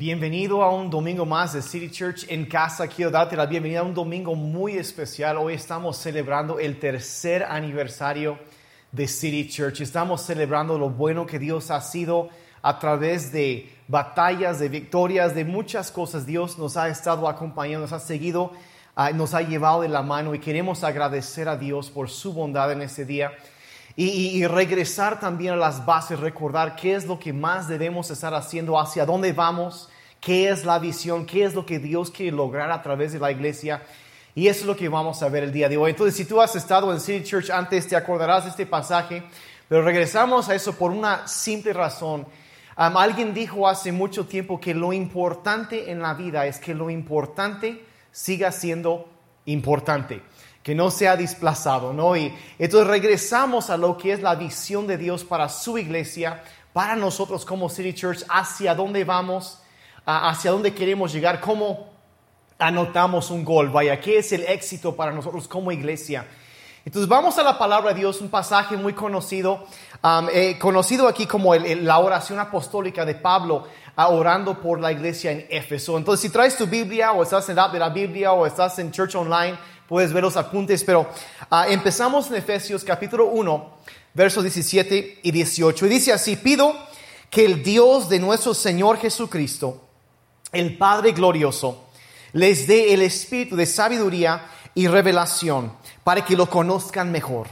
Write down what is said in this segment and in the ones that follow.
Bienvenido a un domingo más de City Church en casa. Quiero darte la bienvenida a un domingo muy especial. Hoy estamos celebrando el tercer aniversario de City Church. Estamos celebrando lo bueno que Dios ha sido a través de batallas, de victorias, de muchas cosas. Dios nos ha estado acompañando, nos ha seguido, ah, nos ha llevado de la mano y queremos agradecer a Dios por su bondad en este día. Y, regresar también a las bases, recordar qué es lo que más debemos estar haciendo, hacia dónde vamos, qué es la visión, qué es lo que Dios quiere lograr a través de la iglesia. Y eso es lo que vamos a ver el día de hoy. Entonces, si tú has estado en City Church antes, te acordarás de este pasaje, pero regresamos a eso por una simple razón. alguien dijo hace mucho tiempo que lo importante en la vida es que lo importante siga siendo importante que no sea desplazado, ¿no? Y entonces regresamos a lo que es la visión de Dios para su iglesia, para nosotros como City Church, hacia dónde vamos, hacia dónde queremos llegar, cómo anotamos un gol, vaya, qué es el éxito para nosotros como iglesia. Entonces vamos a la palabra de Dios, un pasaje muy conocido, um, eh, conocido aquí como la oración apostólica de Pablo orando por la iglesia en Éfeso. Entonces si traes tu Biblia o estás en la de la Biblia o estás en Church Online, puedes ver los apuntes, pero ah, empezamos en Efesios capítulo 1, versos 17 y 18. Y dice así, pido que el Dios de nuestro Señor Jesucristo, el Padre glorioso, les dé el espíritu de sabiduría y revelación para que lo conozcan mejor.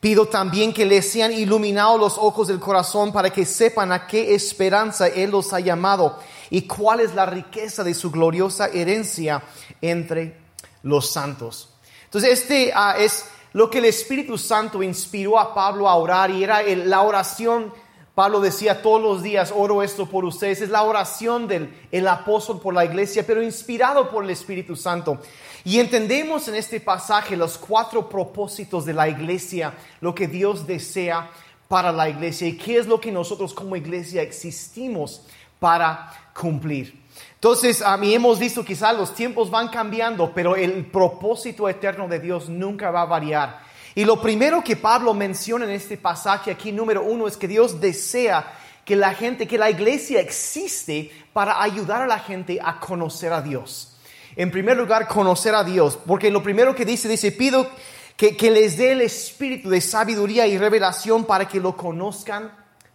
Pido también que les sean iluminados los ojos del corazón para que sepan a qué esperanza Él los ha llamado y cuál es la riqueza de su gloriosa herencia entre los santos. Entonces, este ah, es lo que el Espíritu Santo inspiró a Pablo a orar y era la oración. Pablo decía todos los días, oro esto por ustedes. Es la oración del el apóstol por la iglesia, pero inspirado por el Espíritu Santo. Y entendemos en este pasaje los cuatro propósitos de la iglesia, lo que Dios desea para la iglesia y qué es lo que nosotros como iglesia existimos para cumplir. Entonces, a mí hemos visto quizás los tiempos van cambiando, pero el propósito eterno de Dios nunca va a variar. Y lo primero que Pablo menciona en este pasaje aquí, número uno, es que Dios desea que la gente, que la iglesia existe para ayudar a la gente a conocer a Dios. En primer lugar, conocer a Dios, porque lo primero que dice, dice, pido que, que les dé el espíritu de sabiduría y revelación para que lo conozcan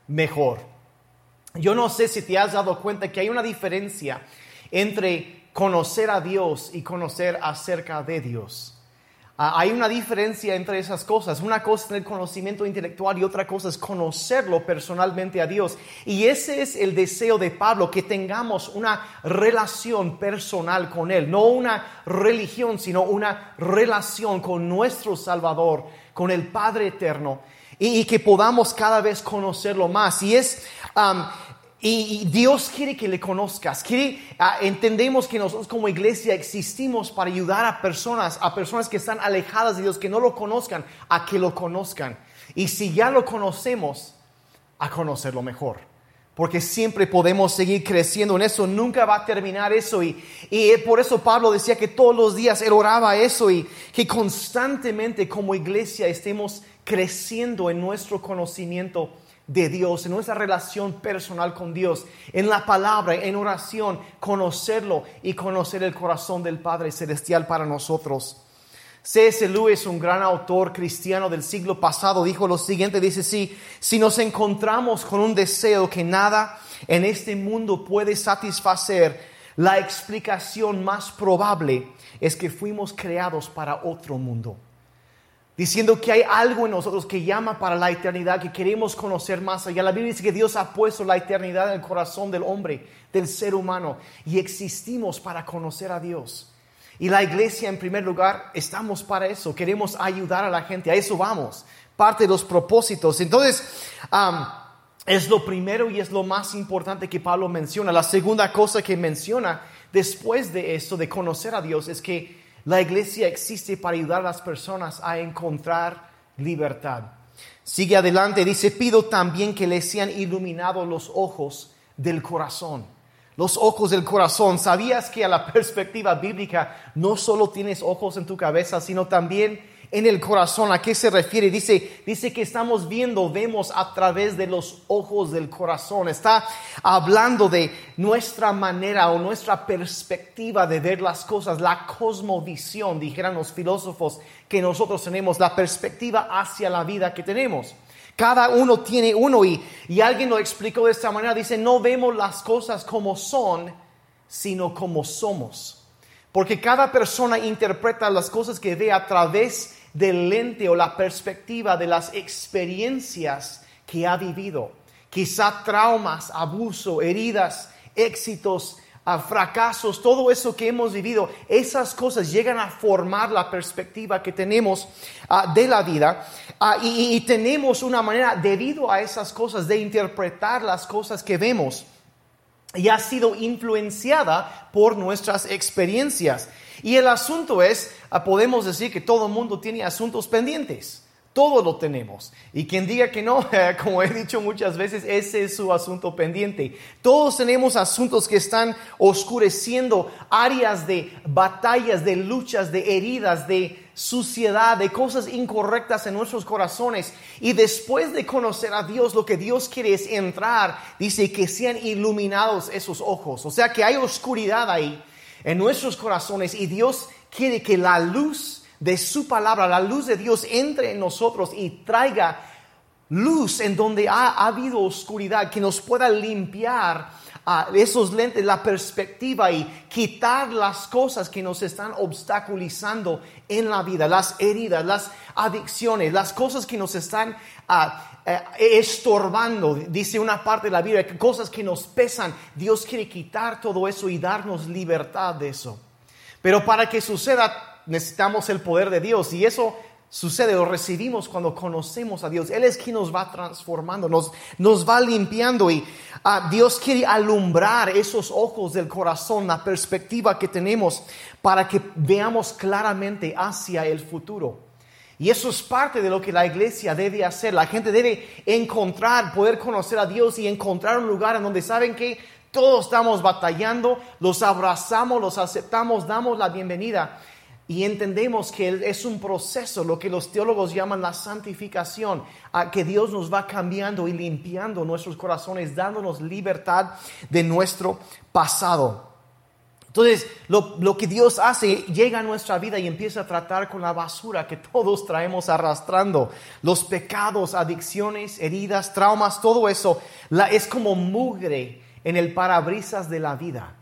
mejor. Yo no sé si te has dado cuenta que hay una diferencia entre conocer a Dios y conocer acerca de Dios. Ah, hay una diferencia entre esas cosas. Una cosa es el conocimiento intelectual y otra cosa es conocerlo personalmente a Dios. Y ese es el deseo de Pablo, que tengamos una relación personal con Él. No una religión, sino una relación con nuestro Salvador, con el Padre Eterno. Y, que podamos cada vez conocerlo más. Y es y, Dios quiere que le conozcas. Quiere, ah, entendemos que nosotros como iglesia existimos para ayudar a personas, a personas que están alejadas de Dios, que no lo conozcan, a que lo conozcan. Y si ya lo conocemos, a conocerlo mejor. Porque siempre podemos seguir creciendo en eso, nunca va a terminar eso. Y, y por eso Pablo decía que todos los días él oraba eso y que constantemente como iglesia estemos creciendo en nuestro conocimiento de Dios, en nuestra relación personal con Dios, en la palabra, en oración, conocerlo y conocer el corazón del Padre Celestial para nosotros. C.S. Lewis, un gran autor cristiano del siglo pasado, dijo lo siguiente, dice, si nos encontramos con un deseo que nada en este mundo puede satisfacer, la explicación más probable es que fuimos creados para otro mundo diciendo que hay algo en nosotros que llama para la eternidad, que queremos conocer más allá. La Biblia dice que Dios ha puesto la eternidad en el corazón del hombre, del ser humano, y existimos para conocer a Dios. Y la iglesia, en primer lugar, estamos para eso, queremos ayudar a la gente, a eso vamos, parte de los propósitos. Entonces, es lo primero y es lo más importante que Pablo menciona. La segunda cosa que menciona después de esto, de conocer a Dios, es que la iglesia existe para ayudar a las personas a encontrar libertad. Sigue adelante, dice, pido también que les sean iluminados los ojos del corazón. Los ojos del corazón. ¿Sabías que a la perspectiva bíblica no solo tienes ojos en tu cabeza, sino también en el corazón. ¿A qué se refiere? Dice, dice que estamos viendo, vemos a través de los ojos del corazón. Está hablando de nuestra manera o nuestra perspectiva de ver las cosas, la cosmovisión, dijeran los filósofos, que nosotros tenemos, la perspectiva hacia la vida que tenemos. Cada uno tiene uno y, y alguien lo explicó de esta manera. Dice, no vemos las cosas como son, sino como somos. Porque cada persona interpreta las cosas que ve a través del lente o la perspectiva de las experiencias que ha vivido. Quizá traumas, abuso, heridas, éxitos, ah, fracasos, todo eso que hemos vivido, esas cosas llegan a formar la perspectiva que tenemos ah, de la vida ah, y, y tenemos una manera, debido a esas cosas, de interpretar las cosas que vemos y ha sido influenciada por nuestras experiencias. Y el asunto es, ah, podemos decir que todo el mundo tiene asuntos pendientes. Todo lo tenemos. Y quien diga que no, como he dicho muchas veces, ese es su asunto pendiente. Todos tenemos asuntos que están oscureciendo áreas de batallas, de luchas, de heridas, de suciedad, de cosas incorrectas en nuestros corazones. Y después de conocer a Dios, lo que Dios quiere es entrar, dice que sean iluminados esos ojos. O sea que hay oscuridad ahí en nuestros corazones y Dios quiere que la luz de su palabra, la luz de Dios entre en nosotros y traiga luz en donde ha, habido oscuridad, que nos pueda limpiar esos lentes, la perspectiva y quitar las cosas que nos están obstaculizando en la vida, las heridas, las adicciones, las cosas que nos están eh, estorbando, dice una parte de la Biblia, cosas que nos pesan. Dios quiere quitar todo eso y darnos libertad de eso. Pero para que suceda necesitamos el poder de Dios y eso sucede, lo recibimos cuando conocemos a Dios. Él es quien nos va transformando, nos, nos va limpiando y ah, Dios quiere alumbrar esos ojos del corazón, la perspectiva que tenemos para que veamos claramente hacia el futuro. Y eso es parte de lo que la iglesia debe hacer. La gente debe encontrar, poder conocer a Dios y encontrar un lugar en donde saben que todos estamos batallando, los abrazamos, los aceptamos, damos la bienvenida y entendemos que es un proceso, lo que los teólogos llaman la santificación, a que Dios nos va cambiando y limpiando nuestros corazones, dándonos libertad de nuestro pasado. Entonces, lo, lo, que Dios hace llega a nuestra vida y empieza a tratar con la basura que todos traemos arrastrando. Los pecados, adicciones, heridas, traumas, todo eso es como mugre en el parabrisas de la vida.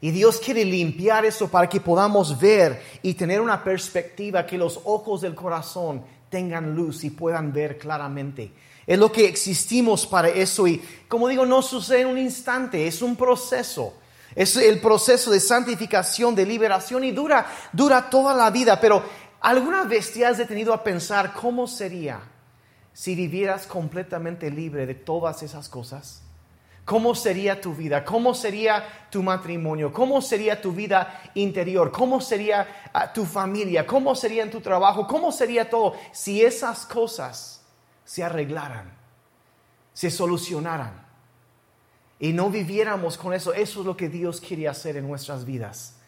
Y Dios quiere limpiar eso para que podamos ver y tener una perspectiva que los ojos del corazón tengan luz y puedan ver claramente. Es lo que existimos para eso y como digo, no sucede en un instante, es un proceso. Es el proceso de santificación, de liberación y dura, dura toda la vida. Pero ¿alguna vez te has detenido a pensar cómo sería si vivieras completamente libre de todas esas cosas? ¿Cómo sería tu vida? ¿Cómo sería tu matrimonio? ¿Cómo sería tu vida interior? ¿Cómo sería ah, tu familia? ¿Cómo sería en tu trabajo? ¿Cómo sería todo si esas cosas se arreglaran, se solucionaran y no viviéramos con eso? Eso es lo que Dios quiere hacer en nuestras vidas.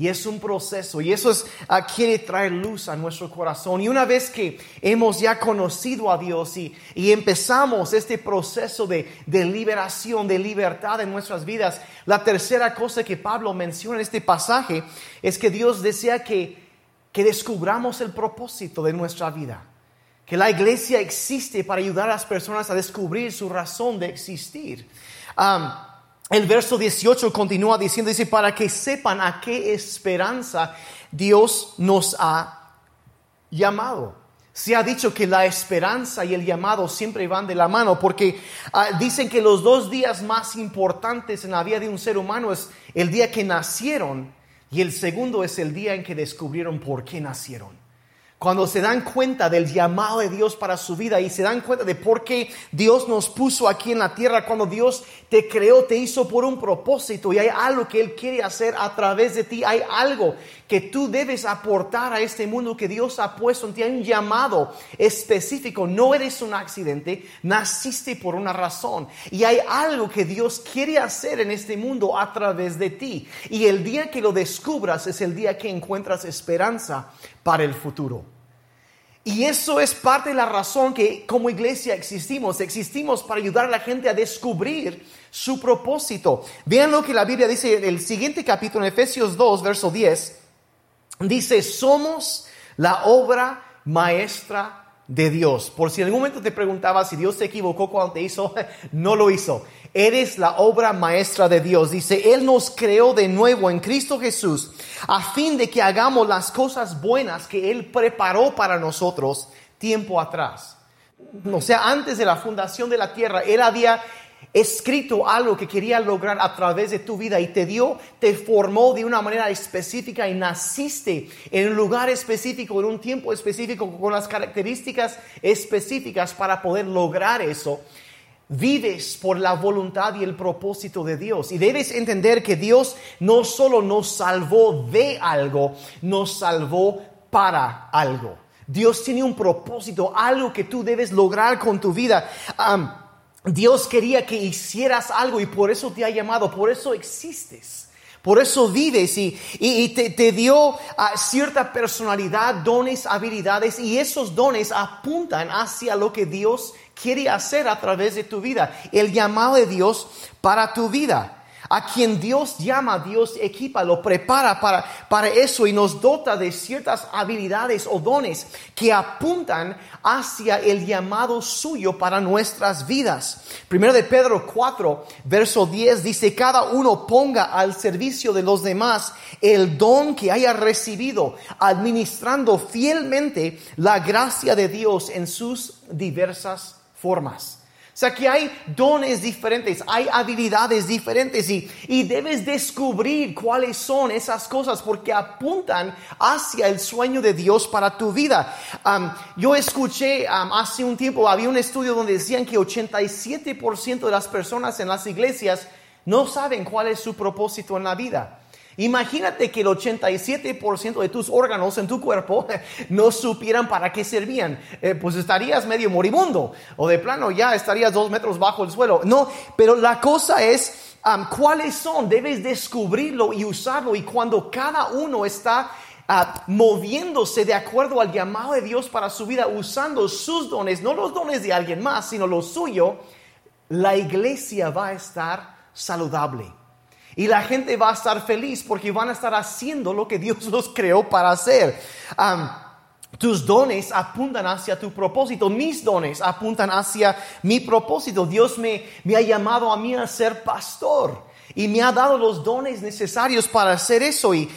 Y es un proceso y eso es, uh, quiere traer luz a nuestro corazón. Y una vez que hemos ya conocido a Dios y, y empezamos este proceso de, de, liberación, de libertad en nuestras vidas, la tercera cosa que Pablo menciona en este pasaje es que Dios desea que, que descubramos el propósito de nuestra vida. Que la iglesia existe para ayudar a las personas a descubrir su razón de existir. El verso 18 continúa diciendo, dice, para que sepan a qué esperanza Dios nos ha llamado. Se ha dicho que la esperanza y el llamado siempre van de la mano porque ah, dicen que los dos días más importantes en la vida de un ser humano es el día que nacieron y el segundo es el día en que descubrieron por qué nacieron cuando se dan cuenta del llamado de Dios para su vida y se dan cuenta de por qué Dios nos puso aquí en la tierra, cuando Dios te creó, te hizo por un propósito y hay algo que Él quiere hacer a través de ti, hay algo que tú debes aportar a este mundo que Dios ha puesto en ti, hay un llamado específico, no eres un accidente, naciste por una razón y hay algo que Dios quiere hacer en este mundo a través de ti. Y el día que lo descubras es el día que encuentras esperanza para el futuro. Y eso es parte de la razón que como iglesia existimos. Existimos para ayudar a la gente a descubrir su propósito. Vean lo que la Biblia dice en el siguiente capítulo, en Efesios 2, verso 10. Dice, somos la obra maestra de Dios. Por si en algún momento te preguntaba si Dios se equivocó cuando te hizo, no lo hizo. Eres la obra maestra de Dios. Dice, Él nos creó de nuevo en Cristo Jesús a fin de que hagamos las cosas buenas que Él preparó para nosotros tiempo atrás. O sea, antes de la fundación de la tierra, Él había escrito algo que quería lograr a través de tu vida y te dio, te formó de una manera específica y naciste en un lugar específico, en un tiempo específico, con las características específicas para poder lograr eso. Vives por la voluntad y el propósito de Dios. Y debes entender que Dios no solo nos salvó de algo, nos salvó para algo. Dios tiene un propósito, algo que tú debes lograr con tu vida. Dios quería que hicieras algo y por eso te ha llamado, por eso existes. Por eso vives y, te, dio ah, cierta personalidad, dones, habilidades y esos dones apuntan hacia lo que Dios quiere hacer a través de tu vida, el llamado de Dios para tu vida. A quien Dios llama, Dios equipa, lo prepara para, para eso y nos dota de ciertas habilidades o dones que apuntan hacia el llamado suyo para nuestras vidas. Primero de Pedro 4, verso 10 dice, cada uno ponga al servicio de los demás el don que haya recibido, administrando fielmente la gracia de Dios en sus diversas formas. Sea que hay dones diferentes, hay habilidades diferentes y, y, debes descubrir cuáles son esas cosas porque apuntan hacia el sueño de Dios para tu vida. yo escuché hace un tiempo, había un estudio donde decían que 87% de las personas en las iglesias no saben cuál es su propósito en la vida. Imagínate que el 87% de tus órganos en tu cuerpo no supieran para qué servían. Eh, pues estarías medio moribundo o de plano ya estarías dos metros bajo el suelo. No, pero la cosa es cuáles son. Debes descubrirlo y usarlo. Y cuando cada uno está ah, moviéndose de acuerdo al llamado de Dios para su vida, usando sus dones, no los dones de alguien más, sino lo suyo, la iglesia va a estar saludable. Y la gente va a estar feliz porque van a estar haciendo lo que Dios los creó para hacer. tus dones apuntan hacia tu propósito, mis dones apuntan hacia mi propósito. Dios me, me ha llamado a mí a ser pastor y me ha dado los dones necesarios para hacer eso. Y,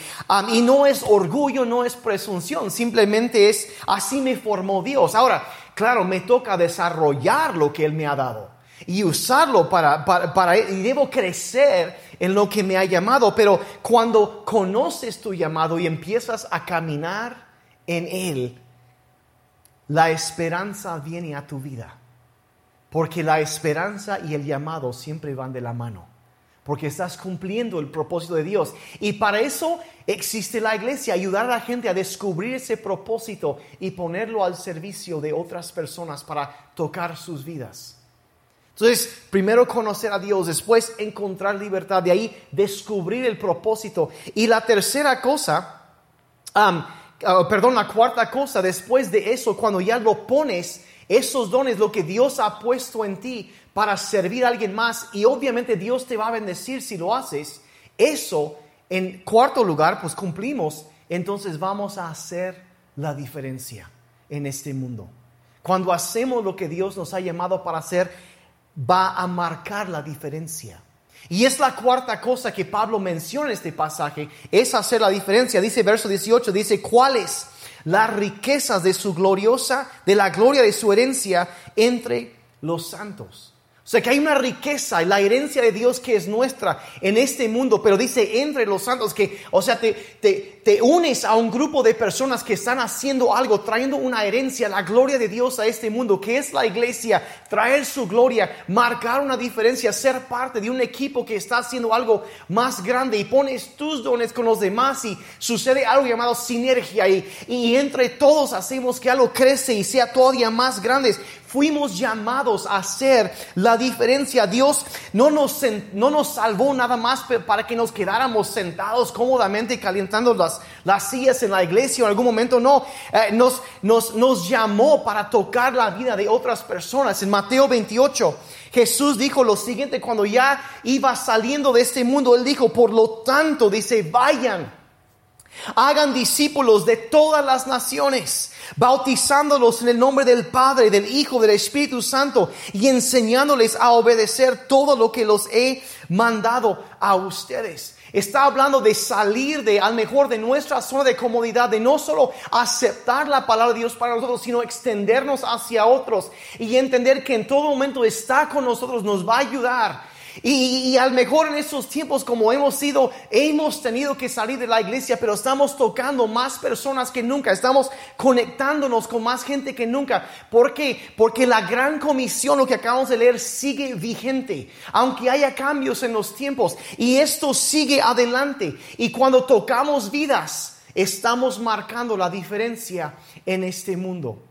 y no es orgullo, no es presunción, simplemente es así me formó Dios. Ahora, claro, me toca desarrollar lo que Él me ha dado y usarlo para, para, y debo crecer en lo que me ha llamado, pero cuando conoces tu llamado y empiezas a caminar en él, la esperanza viene a tu vida, porque la esperanza y el llamado siempre van de la mano, porque estás cumpliendo el propósito de Dios. Y para eso existe la iglesia, ayudar a la gente a descubrir ese propósito y ponerlo al servicio de otras personas para tocar sus vidas. Entonces, primero conocer a Dios, después encontrar libertad, de ahí descubrir el propósito. Y la tercera cosa, um, uh, perdón, la cuarta cosa, después de eso, cuando ya lo pones, esos dones, lo que Dios ha puesto en ti para servir a alguien más, y obviamente Dios te va a bendecir si lo haces, eso, en cuarto lugar, pues cumplimos, entonces vamos a hacer la diferencia en este mundo. Cuando hacemos lo que Dios nos ha llamado para hacer, va a marcar la diferencia. Y es la cuarta cosa que Pablo menciona en este pasaje, es hacer la diferencia. Dice verso 18, dice, ¿cuáles las riquezas de su gloriosa, de la gloria de su herencia entre los santos? O sea que hay una riqueza y la herencia de Dios que es nuestra en este mundo, pero dice entre los santos que, o sea, te, te, te, unes a un grupo de personas que están haciendo algo, trayendo una herencia, la gloria de Dios a este mundo, que es la iglesia, traer su gloria, marcar una diferencia, ser parte de un equipo que está haciendo algo más grande y pones tus dones con los demás y sucede algo llamado sinergia y, y entre todos hacemos que algo crece y sea todavía más grande fuimos llamados a hacer la diferencia. Dios no nos, no nos salvó nada más para que nos quedáramos sentados cómodamente calentando las, las sillas en la iglesia en algún momento. No, eh, nos, nos, nos llamó para tocar la vida de otras personas. En Mateo 28. Jesús dijo lo siguiente cuando ya iba saliendo de este mundo. Él dijo, por lo tanto, dice, vayan, hagan discípulos de todas las naciones, bautizándolos en el nombre del Padre, del Hijo, del Espíritu Santo y enseñándoles a obedecer todo lo que los he mandado a ustedes. Está hablando de salir de, al mejor, de nuestra zona de comodidad, de no solo aceptar la palabra de Dios para nosotros, sino extendernos hacia otros y entender que en todo momento está con nosotros, nos va a ayudar y, al mejor en estos tiempos como hemos sido, hemos tenido que salir de la iglesia, pero estamos tocando más personas que nunca, estamos conectándonos con más gente que nunca. ¿Por qué? Porque la gran comisión, lo que acabamos de leer, sigue vigente, aunque haya cambios en los tiempos. Y esto sigue adelante. Y cuando tocamos vidas, estamos marcando la diferencia en este mundo.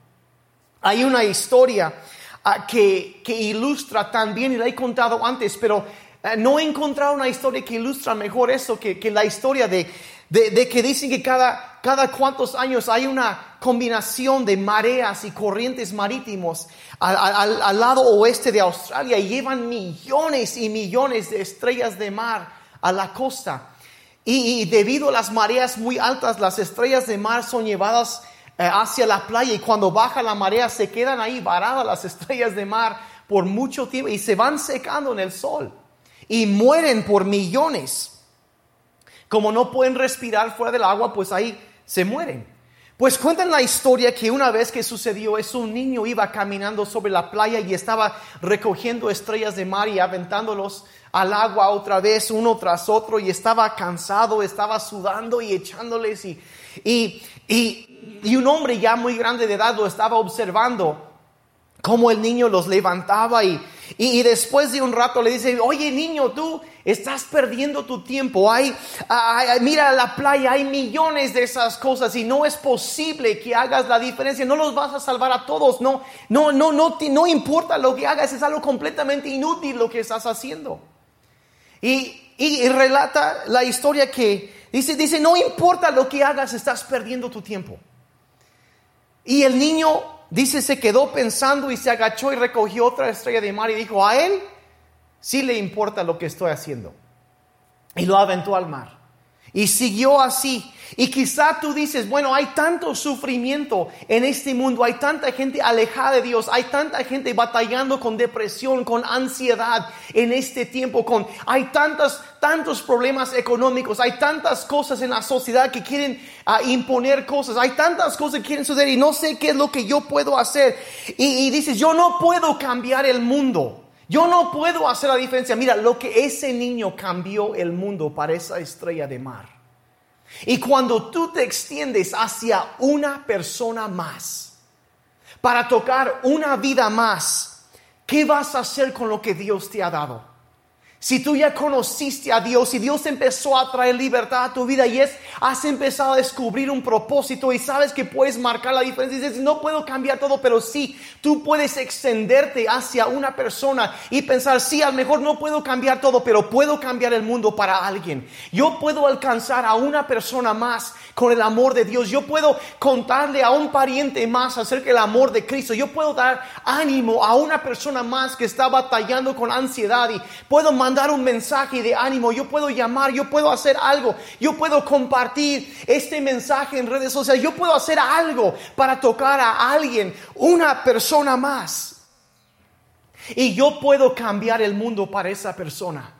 Hay una historia Ah, que, que, ilustra también, y la he contado antes, pero eh, no he encontrado una historia que ilustra mejor eso que, que la historia de, de, que dicen que cada, cada cuantos años hay una combinación de mareas y corrientes marítimos al, al, lado oeste de Australia y llevan millones y millones de estrellas de mar a la costa. Y, y debido a las mareas muy altas, las estrellas de mar son llevadas hacia la playa y cuando baja la marea se quedan ahí varadas las estrellas de mar por mucho tiempo y se van secando en el sol y mueren por millones. Como no pueden respirar fuera del agua, pues ahí se mueren. Pues cuentan la historia que una vez que sucedió eso, un niño iba caminando sobre la playa y estaba recogiendo estrellas de mar y aventándolos al agua otra vez, uno tras otro, y estaba cansado, estaba sudando y echándoles y, y, y, un hombre ya muy grande de edad lo estaba observando cómo el niño los levantaba y, y, después de un rato le dice, oye niño, tú estás perdiendo tu tiempo, hay, mira la playa, hay millones de esas cosas y no es posible que hagas la diferencia, no los vas a salvar a todos, no, no, no, no, no importa lo que hagas, es algo completamente inútil lo que estás haciendo. Y, y relata la historia que Dice, dice, no importa lo que hagas, estás perdiendo tu tiempo. Y el niño, dice, se quedó pensando y se agachó y recogió otra estrella de mar y dijo, a él sí le importa lo que estoy haciendo. Y lo aventó al mar. Y siguió así. Y quizá tú dices, bueno, hay tanto sufrimiento en este mundo, hay tanta gente alejada de Dios, hay tanta gente batallando con depresión, con ansiedad en este tiempo, con hay tantos, tantos problemas económicos, hay tantas cosas en la sociedad que quieren ah, imponer cosas, hay tantas cosas que quieren suceder y no sé qué es lo que yo puedo hacer. Y, y dices, yo no puedo cambiar el mundo. Yo no puedo hacer la diferencia. Mira, lo que ese niño cambió el mundo para esa estrella de mar. Y cuando tú te extiendes hacia una persona más, para tocar una vida más, ¿qué vas a hacer con lo que Dios te ha dado? Si tú ya conociste a Dios y Dios empezó a traer libertad a tu vida y es, has empezado a descubrir un propósito y sabes que puedes marcar la diferencia y dices, no puedo cambiar todo, pero sí, tú puedes extenderte hacia una persona y pensar, sí, a lo mejor no puedo cambiar todo, pero puedo cambiar el mundo para alguien. Yo puedo alcanzar a una persona más con el amor de Dios. Yo puedo contarle a un pariente más acerca del amor de Cristo. Yo puedo dar ánimo a una persona más que está batallando con ansiedad y puedo mandar un mensaje de ánimo, yo puedo llamar, yo puedo hacer algo, yo puedo compartir este mensaje en redes sociales, yo puedo hacer algo para tocar a alguien, una persona más. Y yo puedo cambiar el mundo para esa persona.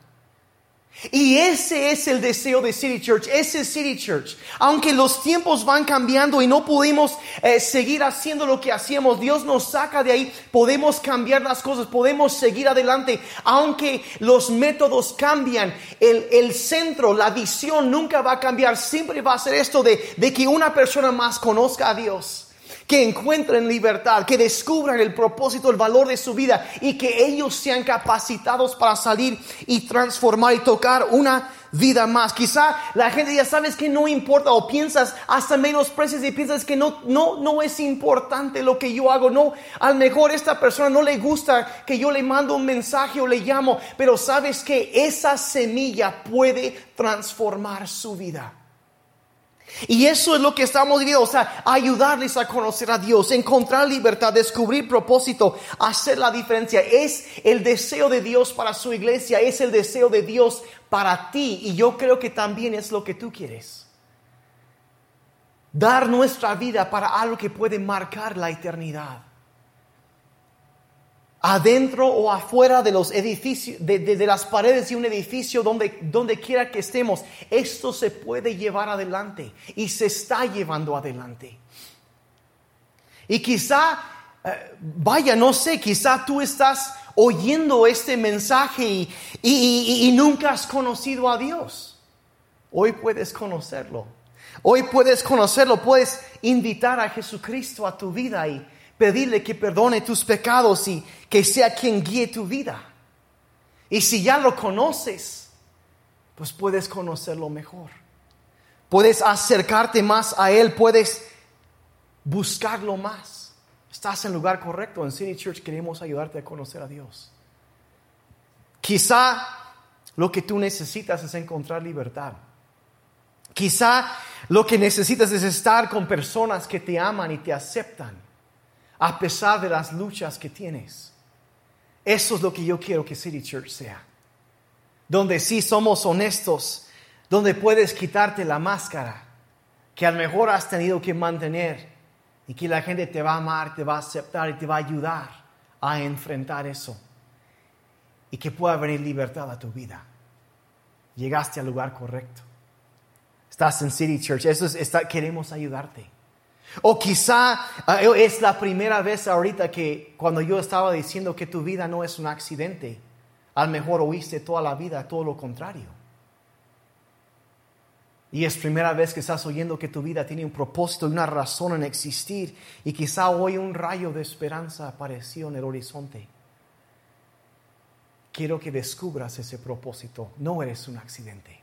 Y ese es el deseo de City Church, ese es City Church. Aunque los tiempos van cambiando y no podemos eh, seguir haciendo lo que hacíamos, Dios nos saca de ahí, podemos cambiar las cosas, podemos seguir adelante. Aunque los métodos cambian, el, el centro, la visión nunca va a cambiar, siempre va a ser esto de, de que una persona más conozca a Dios que encuentren libertad, que descubran el propósito, el valor de su vida y que ellos sean capacitados para salir y transformar y tocar una vida más. Quizá la gente ya sabes que no importa o piensas hasta menos precios y piensas que no, no, no es importante lo que yo hago. No, a lo mejor esta persona no le gusta que yo le mando un mensaje o le llamo, pero sabes que esa semilla puede transformar su vida. Y eso es lo que estamos viviendo, o sea, ayudarles a conocer a Dios, encontrar libertad, descubrir propósito, hacer la diferencia. Es el deseo de Dios para su iglesia, es el deseo de Dios para ti. Y yo creo que también es lo que tú quieres. Dar nuestra vida para algo que puede marcar la eternidad adentro o afuera de los edificios, de, las paredes de un edificio, donde, donde quiera que estemos, esto se puede llevar adelante y se está llevando adelante. Y quizá, eh, vaya, no sé, quizá tú estás oyendo este mensaje y, y nunca has conocido a Dios. Hoy puedes conocerlo. Hoy puedes conocerlo, puedes invitar a Jesucristo a tu vida y pedirle que perdone tus pecados y que sea quien guíe tu vida. Y si ya lo conoces, pues puedes conocerlo mejor. Puedes acercarte más a Él, puedes buscarlo más. Estás en el lugar correcto. En City Church queremos ayudarte a conocer a Dios. Quizá lo que tú necesitas es encontrar libertad. Quizá lo que necesitas es estar con personas que te aman y te aceptan a pesar de las luchas que tienes. Eso es lo que yo quiero que City Church sea. Donde sí somos honestos, donde puedes quitarte la máscara que a lo mejor has tenido que mantener y que la gente te va a amar, te va a aceptar y te va a ayudar a enfrentar eso. Y que pueda venir libertad a tu vida. Llegaste al lugar correcto. Estás en City Church. Eso es, está, queremos ayudarte. O quizá ah, es la primera vez ahorita que cuando yo estaba diciendo que tu vida no es un accidente, a lo mejor oíste toda la vida todo lo contrario. Y es primera vez que estás oyendo que tu vida tiene un propósito y una razón en existir. Y quizá hoy un rayo de esperanza apareció en el horizonte. Quiero que descubras ese propósito. No eres un accidente.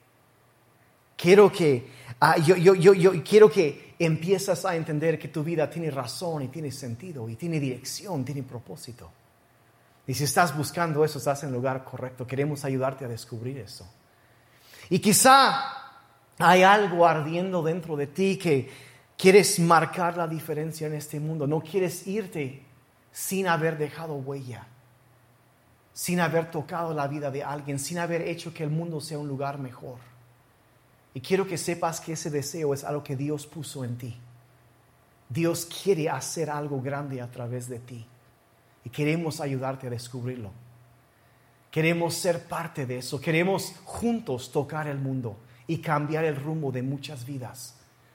Quiero que, ah, yo, yo, yo, yo, quiero que empiezas a entender que tu vida tiene razón y tiene sentido y tiene dirección, tiene propósito. Y si estás buscando eso, estás en el lugar correcto. Queremos ayudarte a descubrir eso. Y quizá hay algo ardiendo dentro de ti que quieres marcar la diferencia en este mundo. No quieres irte sin haber dejado huella, sin haber tocado la vida de alguien, sin haber hecho que el mundo sea un lugar mejor. Y quiero que sepas que ese deseo es algo que Dios puso en ti. Dios quiere hacer algo grande a través de ti. Y queremos ayudarte a descubrirlo. Queremos ser parte de eso. Queremos juntos tocar el mundo y cambiar el rumbo de muchas vidas.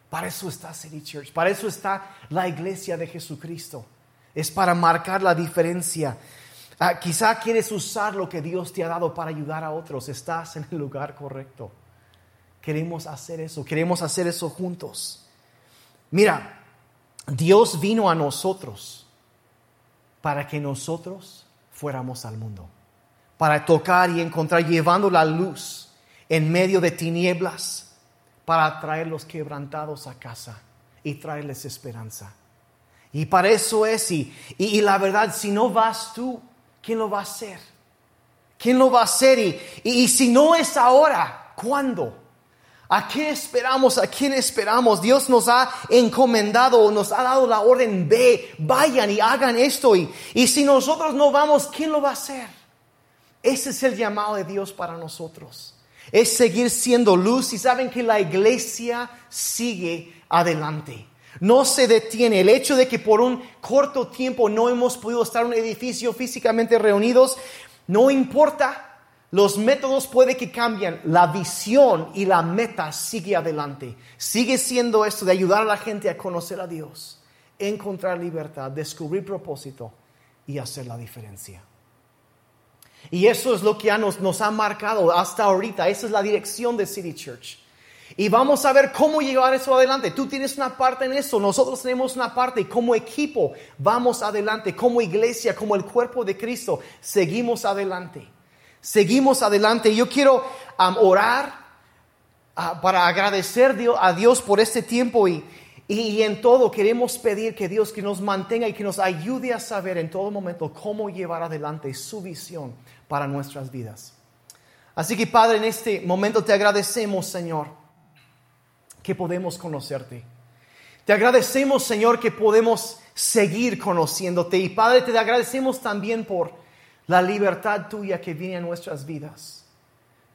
Para eso está City Church. Para eso está la iglesia de Jesucristo. Es para marcar la diferencia. Ah, quizá quieres usar lo que Dios te ha dado para ayudar a otros. Estás en el lugar correcto. Queremos hacer eso, queremos hacer eso juntos. Mira, Dios vino a nosotros para que nosotros fuéramos al mundo, para tocar y encontrar, llevando la luz en medio de tinieblas, para traer los quebrantados a casa y traerles esperanza. Y para eso es, y, y, la verdad, si no vas tú, ¿quién lo va a hacer? ¿Quién lo va a hacer? Y, y si no es ahora, ¿cuándo? ¿A qué esperamos? ¿A quién esperamos? Dios nos ha encomendado, nos ha dado la orden, ve, vayan y hagan esto. Y, y si nosotros no vamos, ¿quién lo va a hacer? Ese es el llamado de Dios para nosotros. Es seguir siendo luz y saben que la iglesia sigue adelante. No se detiene. El hecho de que por un corto tiempo no hemos podido estar en un edificio físicamente reunidos, no importa los métodos puede que cambien, la visión y la meta sigue adelante. Sigue siendo esto de ayudar a la gente a conocer a Dios, encontrar libertad, descubrir propósito y hacer la diferencia. Y eso es lo que nos, nos ha marcado hasta ahorita. Esa es la dirección de City Church. Y vamos a ver cómo llevar eso adelante. Tú tienes una parte en eso, nosotros tenemos una parte y como equipo vamos adelante, como iglesia, como el cuerpo de Cristo, seguimos adelante seguimos adelante. Yo quiero orar ah, para agradecer a Dios por este tiempo y, y, en todo queremos pedir que Dios que nos mantenga y que nos ayude a saber en todo momento cómo llevar adelante su visión para nuestras vidas. Así que Padre, en este momento te agradecemos, Señor, que podemos conocerte. Te agradecemos, Señor, que podemos seguir conociéndote. Y Padre, te agradecemos también por la libertad tuya que viene a nuestras vidas.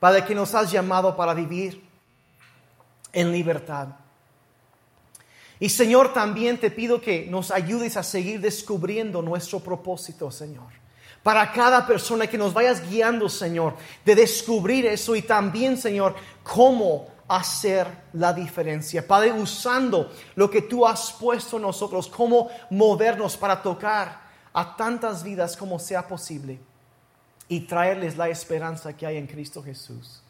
Padre, que nos has llamado para vivir en libertad. Y Señor, también te pido que nos ayudes a seguir descubriendo nuestro propósito, Señor. Para cada persona que nos vayas guiando, Señor, de descubrir eso y también, Señor, cómo hacer la diferencia. Padre, usando lo que tú has puesto en nosotros, cómo movernos para tocar a tantas vidas como sea posible y traerles la esperanza que hay en Cristo Jesús.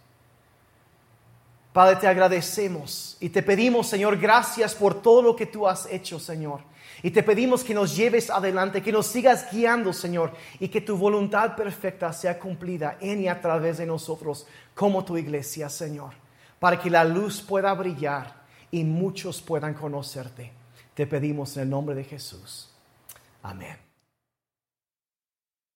Padre, te agradecemos y te pedimos, Señor, gracias por todo lo que tú has hecho, Señor. Y te pedimos que nos lleves adelante, que nos sigas guiando, Señor, y que tu voluntad perfecta sea cumplida en y a través de nosotros como tu iglesia, Señor, para que la luz pueda brillar y muchos puedan conocerte. Te pedimos en el nombre de Jesús. Amén.